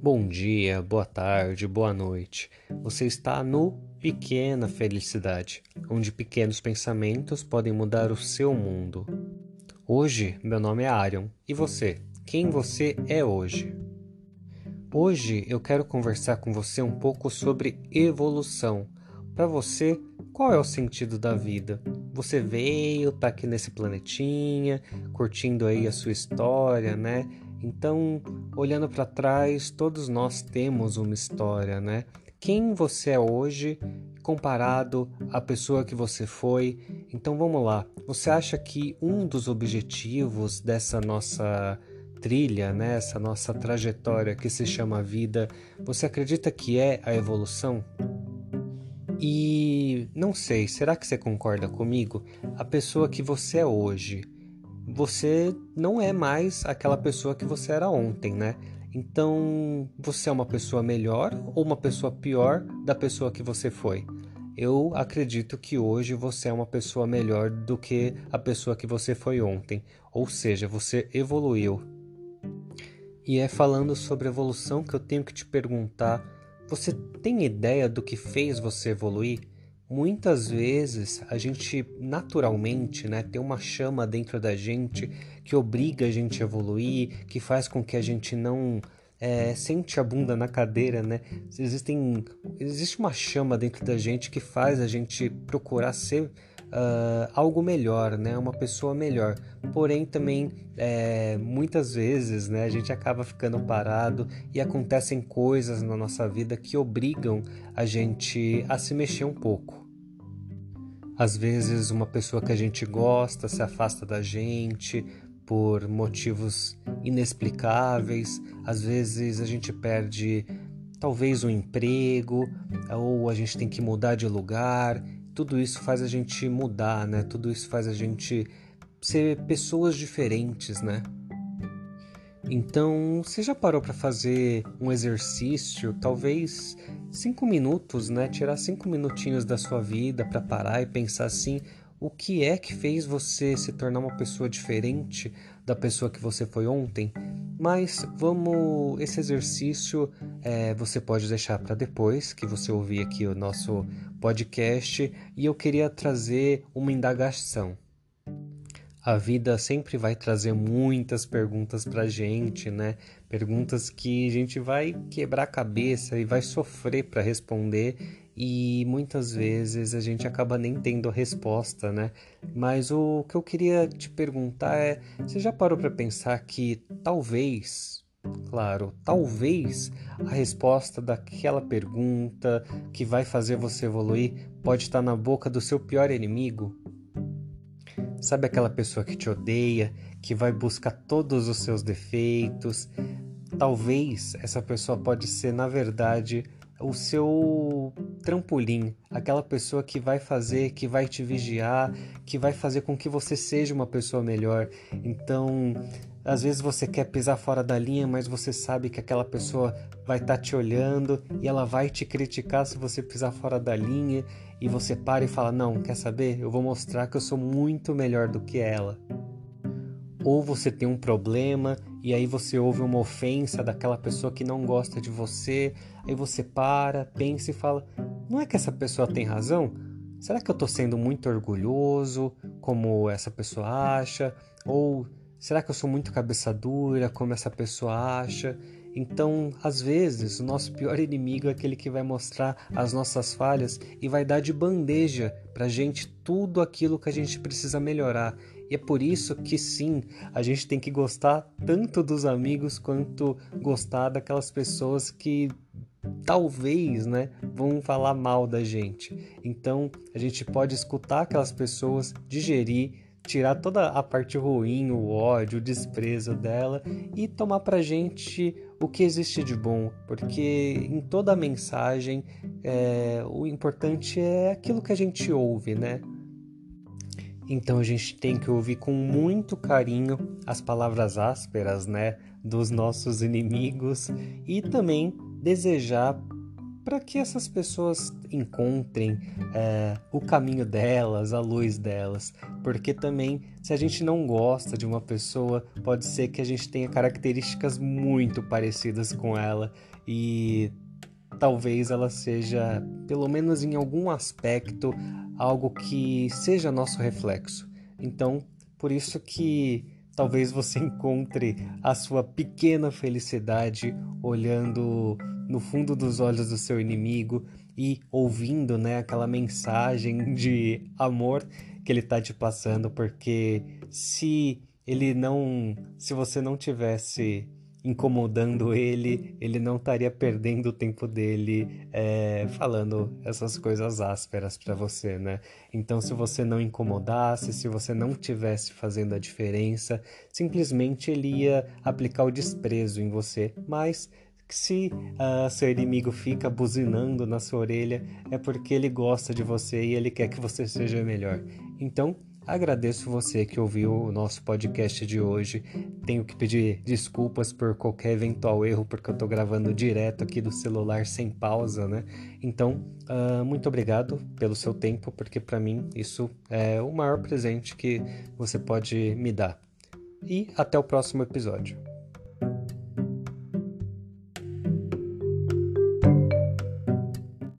Bom dia, boa tarde, boa noite. Você está no Pequena Felicidade, onde pequenos pensamentos podem mudar o seu mundo. Hoje, meu nome é Arion. E você? Quem você é hoje? Hoje eu quero conversar com você um pouco sobre evolução. Para você, qual é o sentido da vida? Você veio, tá aqui nesse planetinha, curtindo aí a sua história, né? Então, olhando para trás, todos nós temos uma história, né? Quem você é hoje comparado à pessoa que você foi. Então vamos lá. Você acha que um dos objetivos dessa nossa trilha, né, essa nossa trajetória que se chama vida, você acredita que é a evolução? E não sei, será que você concorda comigo? A pessoa que você é hoje, você não é mais aquela pessoa que você era ontem, né? Então, você é uma pessoa melhor ou uma pessoa pior da pessoa que você foi? Eu acredito que hoje você é uma pessoa melhor do que a pessoa que você foi ontem, ou seja, você evoluiu. E é falando sobre evolução que eu tenho que te perguntar: você tem ideia do que fez você evoluir? Muitas vezes a gente naturalmente né, tem uma chama dentro da gente que obriga a gente a evoluir, que faz com que a gente não é, sente a bunda na cadeira, né? Existem, existe uma chama dentro da gente que faz a gente procurar ser uh, algo melhor, né? Uma pessoa melhor. Porém, também é, muitas vezes, né? A gente acaba ficando parado e acontecem coisas na nossa vida que obrigam a gente a se mexer um pouco. Às vezes, uma pessoa que a gente gosta se afasta da gente por motivos inexplicáveis. Às vezes, a gente perde talvez um emprego ou a gente tem que mudar de lugar tudo isso faz a gente mudar, né? Tudo isso faz a gente ser pessoas diferentes, né? Então, você já parou para fazer um exercício, talvez cinco minutos, né? Tirar cinco minutinhos da sua vida para parar e pensar assim: o que é que fez você se tornar uma pessoa diferente da pessoa que você foi ontem? Mas vamos, esse exercício é, você pode deixar para depois que você ouvir aqui o nosso podcast e eu queria trazer uma indagação. A vida sempre vai trazer muitas perguntas para gente, né? Perguntas que a gente vai quebrar a cabeça e vai sofrer para responder e muitas vezes a gente acaba nem tendo a resposta, né? Mas o que eu queria te perguntar é: você já parou para pensar que talvez Claro, talvez a resposta daquela pergunta que vai fazer você evoluir pode estar na boca do seu pior inimigo. Sabe aquela pessoa que te odeia, que vai buscar todos os seus defeitos? Talvez essa pessoa pode ser, na verdade, o seu trampolim, aquela pessoa que vai fazer, que vai te vigiar, que vai fazer com que você seja uma pessoa melhor. Então, às vezes você quer pisar fora da linha, mas você sabe que aquela pessoa vai estar tá te olhando e ela vai te criticar se você pisar fora da linha e você para e fala: "Não, quer saber? Eu vou mostrar que eu sou muito melhor do que ela". Ou você tem um problema e aí você ouve uma ofensa daquela pessoa que não gosta de você, aí você para, pensa e fala: "Não é que essa pessoa tem razão? Será que eu estou sendo muito orgulhoso, como essa pessoa acha? Ou Será que eu sou muito cabeça dura, como essa pessoa acha? Então, às vezes, o nosso pior inimigo é aquele que vai mostrar as nossas falhas e vai dar de bandeja pra gente tudo aquilo que a gente precisa melhorar. E é por isso que sim, a gente tem que gostar tanto dos amigos quanto gostar daquelas pessoas que talvez, né, vão falar mal da gente. Então, a gente pode escutar aquelas pessoas, digerir tirar toda a parte ruim, o ódio, o desprezo dela e tomar pra gente o que existe de bom, porque em toda a mensagem é, o importante é aquilo que a gente ouve, né? Então a gente tem que ouvir com muito carinho as palavras ásperas, né, dos nossos inimigos e também desejar para que essas pessoas encontrem é, o caminho delas, a luz delas. Porque também, se a gente não gosta de uma pessoa, pode ser que a gente tenha características muito parecidas com ela e talvez ela seja, pelo menos em algum aspecto, algo que seja nosso reflexo. Então, por isso que talvez você encontre a sua pequena felicidade olhando no fundo dos olhos do seu inimigo e ouvindo, né, aquela mensagem de amor que ele está te passando, porque se ele não, se você não tivesse incomodando ele, ele não estaria perdendo o tempo dele é, falando essas coisas ásperas para você, né? Então, se você não incomodasse, se você não tivesse fazendo a diferença, simplesmente ele ia aplicar o desprezo em você. Mas se uh, seu inimigo fica buzinando na sua orelha, é porque ele gosta de você e ele quer que você seja melhor. Então, Agradeço você que ouviu o nosso podcast de hoje. Tenho que pedir desculpas por qualquer eventual erro, porque eu estou gravando direto aqui do celular sem pausa, né? Então, uh, muito obrigado pelo seu tempo, porque para mim isso é o maior presente que você pode me dar. E até o próximo episódio.